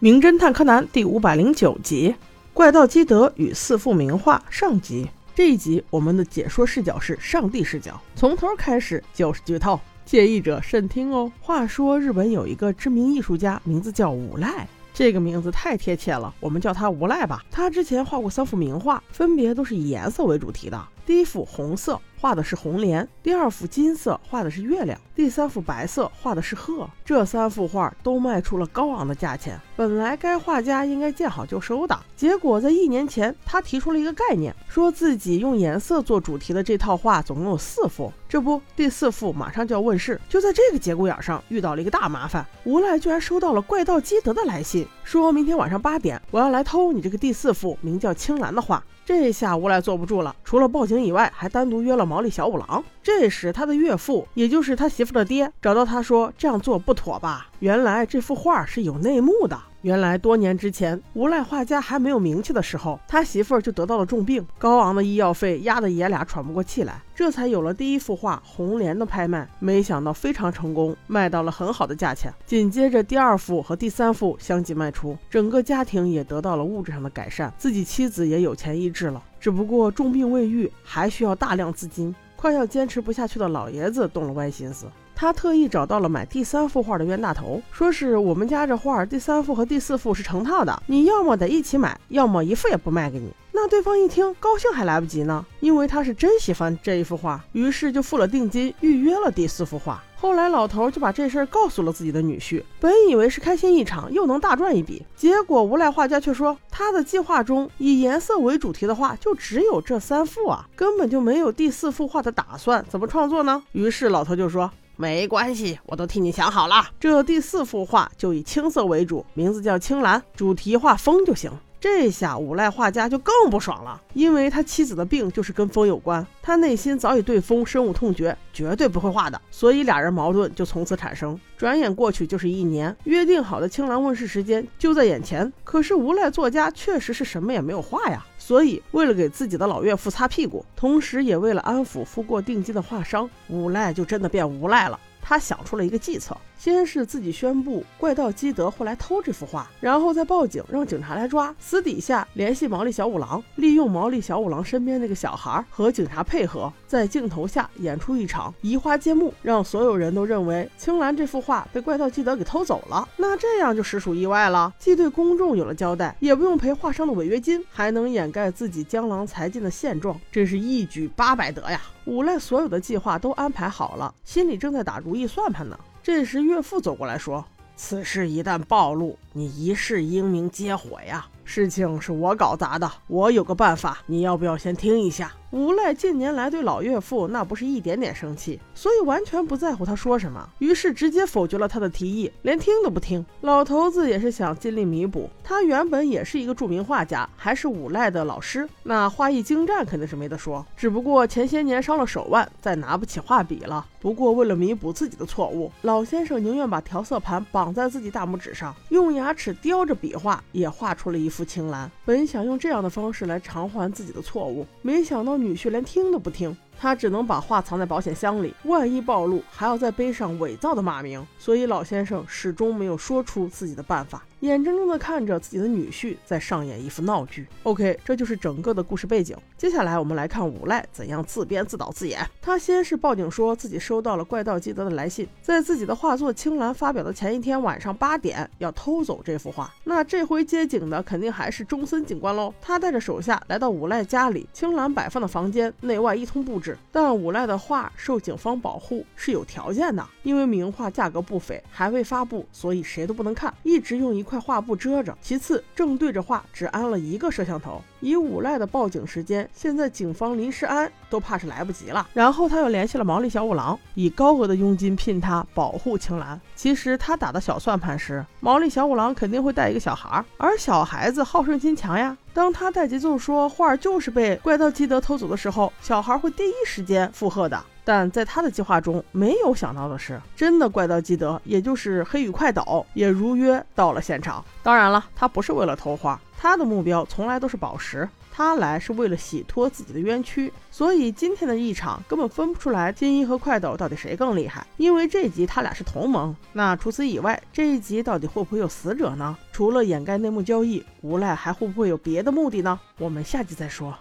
名侦探柯南第五百零九集《怪盗基德与四幅名画》上集。这一集我们的解说视角是上帝视角，从头开始就是剧透，介意者慎听哦。话说日本有一个知名艺术家，名字叫无赖，这个名字太贴切了，我们叫他无赖吧。他之前画过三幅名画，分别都是以颜色为主题的。第一幅红色。画的是红莲，第二幅金色画的是月亮，第三幅白色画的是鹤。这三幅画都卖出了高昂的价钱。本来该画家应该见好就收的，结果在一年前，他提出了一个概念，说自己用颜色做主题的这套画总共有四幅，这不，第四幅马上就要问世。就在这个节骨眼上，遇到了一个大麻烦，无赖居然收到了怪盗基德的来信，说明天晚上八点，我要来偷你这个第四幅名叫青蓝的画。这下无赖坐不住了，除了报警以外，还单独约了毛利小五郎。这时，他的岳父，也就是他媳妇的爹，找到他说：“这样做不妥吧？”原来这幅画是有内幕的。原来多年之前，无赖画家还没有名气的时候，他媳妇儿就得到了重病，高昂的医药费压得爷俩喘不过气来，这才有了第一幅画《红莲》的拍卖。没想到非常成功，卖到了很好的价钱。紧接着第二幅和第三幅相继卖出，整个家庭也得到了物质上的改善，自己妻子也有钱医治了。只不过重病未愈，还需要大量资金，快要坚持不下去的老爷子动了歪心思。他特意找到了买第三幅画的冤大头，说是我们家这画第三幅和第四幅是成套的，你要么得一起买，要么一幅也不卖给你。那对方一听，高兴还来不及呢，因为他是真喜欢这一幅画，于是就付了定金，预约了第四幅画。后来老头就把这事儿告诉了自己的女婿，本以为是开心一场，又能大赚一笔，结果无赖画家却说，他的计划中以颜色为主题的画就只有这三幅啊，根本就没有第四幅画的打算，怎么创作呢？于是老头就说。没关系，我都替你想好了。这第四幅画就以青色为主，名字叫青蓝，主题画风就行。这下无赖画家就更不爽了，因为他妻子的病就是跟风有关，他内心早已对风深恶痛绝，绝对不会画的，所以俩人矛盾就从此产生。转眼过去就是一年，约定好的青兰问世时间就在眼前，可是无赖作家确实是什么也没有画呀，所以为了给自己的老岳父擦屁股，同时也为了安抚付过定金的画商，无赖就真的变无赖了。他想出了一个计策。先是自己宣布怪盗基德会来偷这幅画，然后再报警让警察来抓。私底下联系毛利小五郎，利用毛利小五郎身边那个小孩和警察配合，在镜头下演出一场移花接木，让所有人都认为青兰这幅画被怪盗基德给偷走了。那这样就实属意外了，既对公众有了交代，也不用赔画商的违约金，还能掩盖自己江郎才尽的现状，真是一举八百得呀！五赖所有的计划都安排好了，心里正在打如意算盘呢。这时，岳父走过来说：“此事一旦暴露，你一世英名皆毁呀！事情是我搞砸的，我有个办法，你要不要先听一下？”无赖近年来对老岳父那不是一点点生气，所以完全不在乎他说什么，于是直接否决了他的提议，连听都不听。老头子也是想尽力弥补，他原本也是一个著名画家，还是无赖的老师，那画艺精湛肯定是没得说。只不过前些年伤了手腕，再拿不起画笔了。不过为了弥补自己的错误，老先生宁愿把调色盘绑在自己大拇指上，用牙牙齿叼着笔画，也画出了一幅青蓝。本想用这样的方式来偿还自己的错误，没想到。女婿连听都不听。他只能把画藏在保险箱里，万一暴露，还要再背上伪造的骂名。所以老先生始终没有说出自己的办法，眼睁睁地看着自己的女婿在上演一副闹剧。OK，这就是整个的故事背景。接下来我们来看无赖怎样自编自导自演。他先是报警说自己收到了怪盗基德的来信，在自己的画作《青蓝》发表的前一天晚上八点要偷走这幅画。那这回接警的肯定还是中森警官喽。他带着手下来到无赖家里，青蓝摆放的房间内外一通布置但无赖的画受警方保护是有条件的，因为名画价格不菲，还未发布，所以谁都不能看，一直用一块画布遮着。其次，正对着画只安了一个摄像头。以无赖的报警时间，现在警方临时安都怕是来不及了。然后他又联系了毛利小五郎，以高额的佣金聘他保护青兰。其实他打的小算盘是，毛利小五郎肯定会带一个小孩，而小孩子好胜心强呀。当他带节奏说画就是被怪盗基德偷走的时候，小孩会第一时间附和的。但在他的计划中，没有想到的是，真的怪盗基德，也就是黑羽快斗，也如约到了现场。当然了，他不是为了偷画，他的目标从来都是宝石，他来是为了洗脱自己的冤屈。所以今天的一场根本分不出来金一和快斗到底谁更厉害，因为这集他俩是同盟。那除此以外，这一集到底会不会有死者呢？除了掩盖内幕交易，无赖还会不会有别的目的呢？我们下集再说。